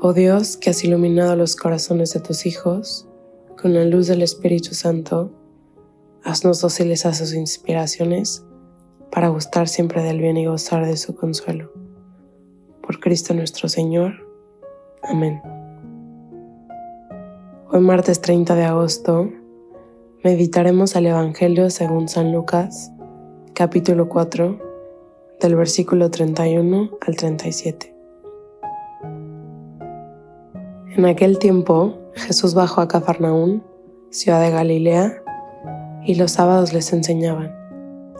Oh Dios, que has iluminado los corazones de tus hijos con la luz del Espíritu Santo, haznos dóciles a sus inspiraciones para gustar siempre del bien y gozar de su consuelo. Por Cristo nuestro Señor. Amén. Hoy martes 30 de agosto meditaremos el Evangelio según San Lucas, capítulo 4, del versículo 31 al 37. En aquel tiempo Jesús bajó a Cafarnaún, ciudad de Galilea, y los sábados les enseñaban.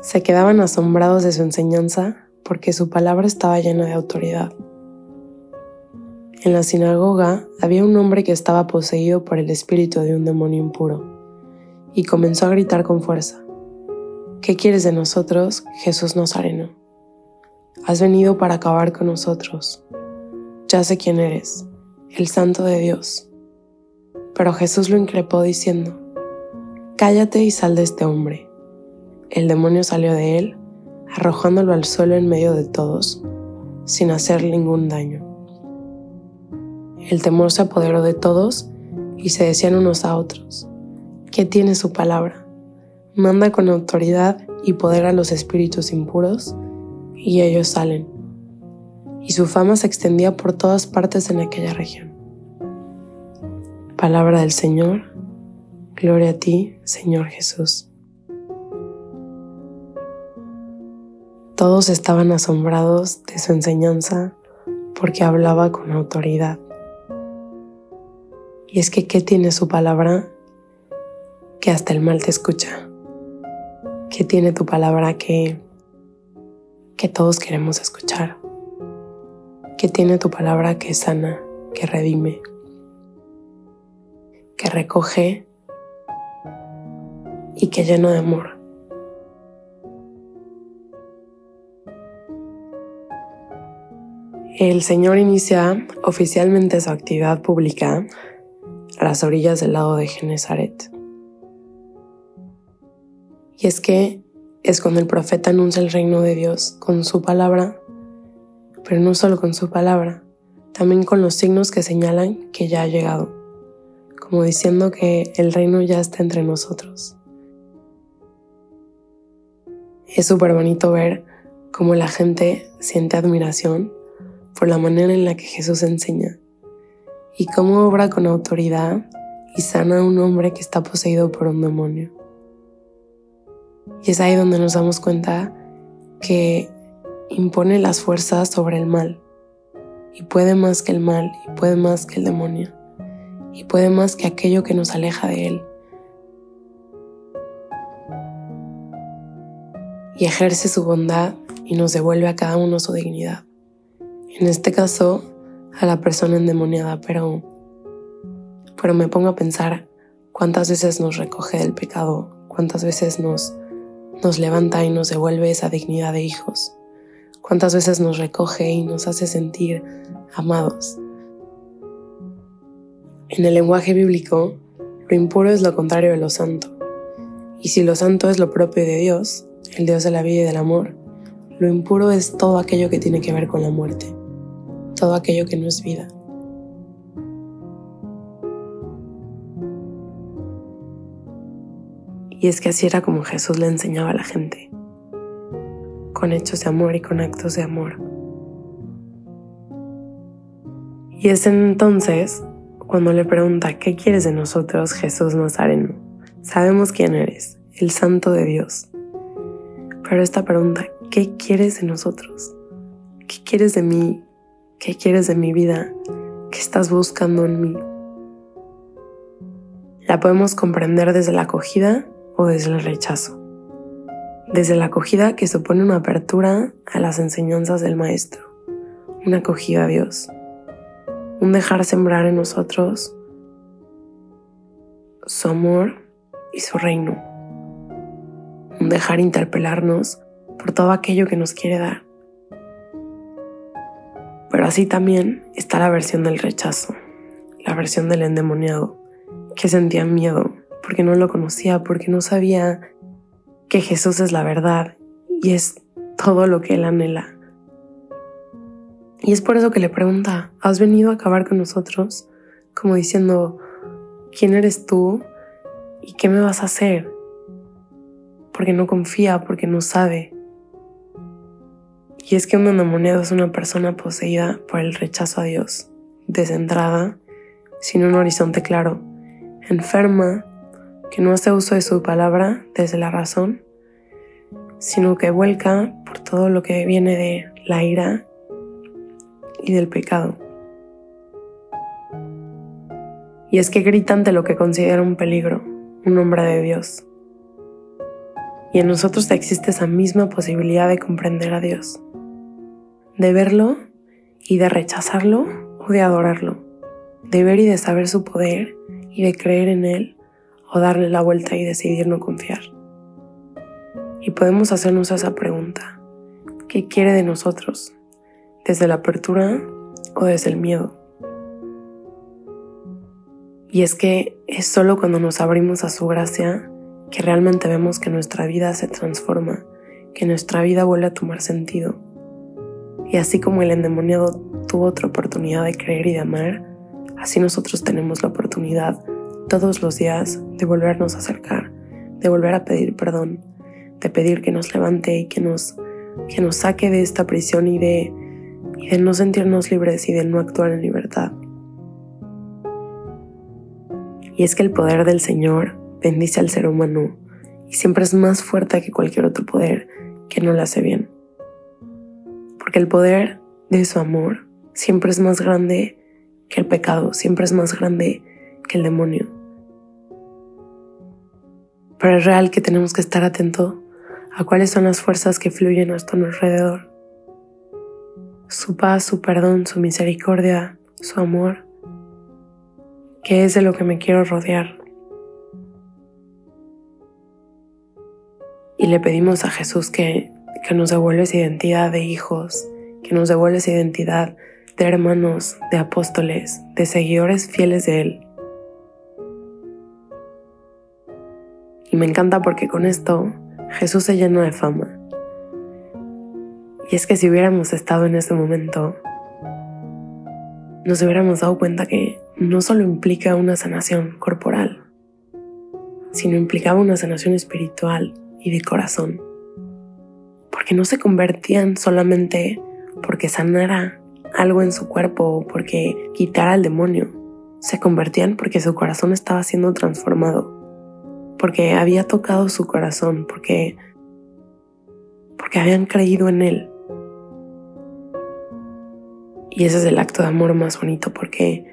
Se quedaban asombrados de su enseñanza porque su palabra estaba llena de autoridad. En la sinagoga había un hombre que estaba poseído por el espíritu de un demonio impuro y comenzó a gritar con fuerza. ¿Qué quieres de nosotros, Jesús Nazareno? Has venido para acabar con nosotros. Ya sé quién eres el Santo de Dios. Pero Jesús lo increpó diciendo, Cállate y sal de este hombre. El demonio salió de él, arrojándolo al suelo en medio de todos, sin hacer ningún daño. El temor se apoderó de todos y se decían unos a otros, ¿qué tiene su palabra? Manda con autoridad y poder a los espíritus impuros, y ellos salen y su fama se extendía por todas partes en aquella región. Palabra del Señor, gloria a ti, Señor Jesús. Todos estaban asombrados de su enseñanza porque hablaba con autoridad. Y es que, ¿qué tiene su palabra? Que hasta el mal te escucha. ¿Qué tiene tu palabra que, que todos queremos escuchar? Que tiene tu palabra que sana, que redime, que recoge y que llena de amor. El Señor inicia oficialmente su actividad pública a las orillas del lago de Genezaret. Y es que es cuando el profeta anuncia el reino de Dios con su palabra pero no solo con su palabra, también con los signos que señalan que ya ha llegado, como diciendo que el reino ya está entre nosotros. Es súper bonito ver cómo la gente siente admiración por la manera en la que Jesús enseña y cómo obra con autoridad y sana a un hombre que está poseído por un demonio. Y es ahí donde nos damos cuenta que impone las fuerzas sobre el mal y puede más que el mal y puede más que el demonio y puede más que aquello que nos aleja de él. Y ejerce su bondad y nos devuelve a cada uno su dignidad. En este caso, a la persona endemoniada, pero, pero me pongo a pensar cuántas veces nos recoge del pecado, cuántas veces nos, nos levanta y nos devuelve esa dignidad de hijos cuántas veces nos recoge y nos hace sentir amados. En el lenguaje bíblico, lo impuro es lo contrario de lo santo. Y si lo santo es lo propio de Dios, el Dios de la vida y del amor, lo impuro es todo aquello que tiene que ver con la muerte, todo aquello que no es vida. Y es que así era como Jesús le enseñaba a la gente con hechos de amor y con actos de amor. Y es entonces cuando le pregunta, ¿qué quieres de nosotros, Jesús Nazareno? Sabemos quién eres, el Santo de Dios. Pero esta pregunta, ¿qué quieres de nosotros? ¿Qué quieres de mí? ¿Qué quieres de mi vida? ¿Qué estás buscando en mí? La podemos comprender desde la acogida o desde el rechazo desde la acogida que supone una apertura a las enseñanzas del Maestro, una acogida a Dios. un dejar sembrar en nosotros su amor y su reino, un dejar interpelarnos por todo aquello que nos quiere dar. Pero así también está la versión del rechazo, la versión del endemoniado, que sentía miedo porque no lo conocía, porque no sabía que Jesús es la verdad y es todo lo que él anhela. Y es por eso que le pregunta, ¿has venido a acabar con nosotros? Como diciendo, ¿quién eres tú? ¿Y qué me vas a hacer? Porque no confía, porque no sabe. Y es que un endemoniado es una persona poseída por el rechazo a Dios, descentrada, sin un horizonte claro, enferma, que no hace uso de su palabra desde la razón, sino que vuelca por todo lo que viene de la ira y del pecado. Y es que grita ante lo que considera un peligro, un nombre de Dios. Y en nosotros existe esa misma posibilidad de comprender a Dios, de verlo y de rechazarlo o de adorarlo, de ver y de saber su poder y de creer en Él o darle la vuelta y decidir no confiar. Y podemos hacernos esa pregunta, ¿qué quiere de nosotros? ¿Desde la apertura o desde el miedo? Y es que es solo cuando nos abrimos a su gracia que realmente vemos que nuestra vida se transforma, que nuestra vida vuelve a tomar sentido. Y así como el endemoniado tuvo otra oportunidad de creer y de amar, así nosotros tenemos la oportunidad todos los días de volvernos a acercar, de volver a pedir perdón, de pedir que nos levante y que nos, que nos saque de esta prisión y de, y de no sentirnos libres y de no actuar en libertad. Y es que el poder del Señor bendice al ser humano y siempre es más fuerte que cualquier otro poder que no le hace bien. Porque el poder de su amor siempre es más grande que el pecado, siempre es más grande que el demonio. Pero es real que tenemos que estar atentos a cuáles son las fuerzas que fluyen a nuestro alrededor. Su paz, su perdón, su misericordia, su amor. ¿Qué es de lo que me quiero rodear? Y le pedimos a Jesús que, que nos devuelva esa identidad de hijos, que nos devuelva esa identidad de hermanos, de apóstoles, de seguidores fieles de Él. Me encanta porque con esto Jesús se llenó de fama. Y es que si hubiéramos estado en ese momento, nos hubiéramos dado cuenta que no solo implica una sanación corporal, sino implicaba una sanación espiritual y de corazón. Porque no se convertían solamente porque sanara algo en su cuerpo o porque quitara al demonio. Se convertían porque su corazón estaba siendo transformado porque había tocado su corazón, porque, porque habían creído en él. Y ese es el acto de amor más bonito porque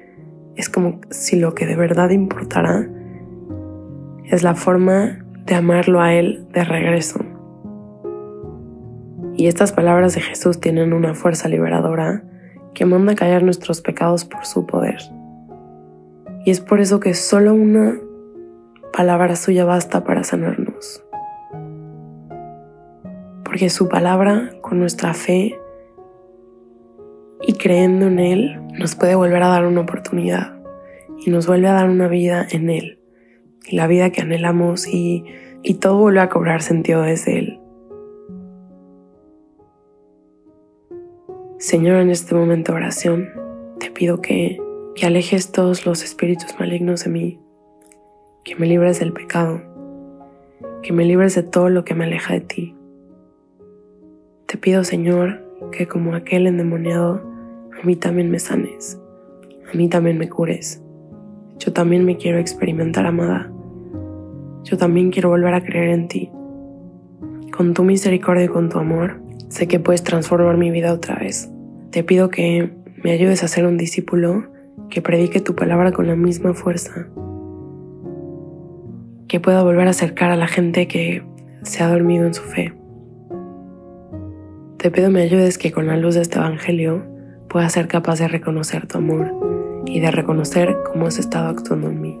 es como si lo que de verdad importara es la forma de amarlo a Él de regreso. Y estas palabras de Jesús tienen una fuerza liberadora que manda callar nuestros pecados por su poder. Y es por eso que solo una palabra suya basta para sanarnos. Porque su palabra, con nuestra fe y creyendo en Él, nos puede volver a dar una oportunidad y nos vuelve a dar una vida en Él. Y la vida que anhelamos y, y todo vuelve a cobrar sentido desde Él. Señor, en este momento de oración, te pido que, que alejes todos los espíritus malignos de mí que me libres del pecado, que me libres de todo lo que me aleja de ti. Te pido, Señor, que como aquel endemoniado, a mí también me sanes, a mí también me cures. Yo también me quiero experimentar amada. Yo también quiero volver a creer en ti. Con tu misericordia y con tu amor, sé que puedes transformar mi vida otra vez. Te pido que me ayudes a ser un discípulo que predique tu palabra con la misma fuerza que pueda volver a acercar a la gente que se ha dormido en su fe. Te pido me ayudes que con la luz de este Evangelio pueda ser capaz de reconocer tu amor, y de reconocer cómo has estado actuando en mí.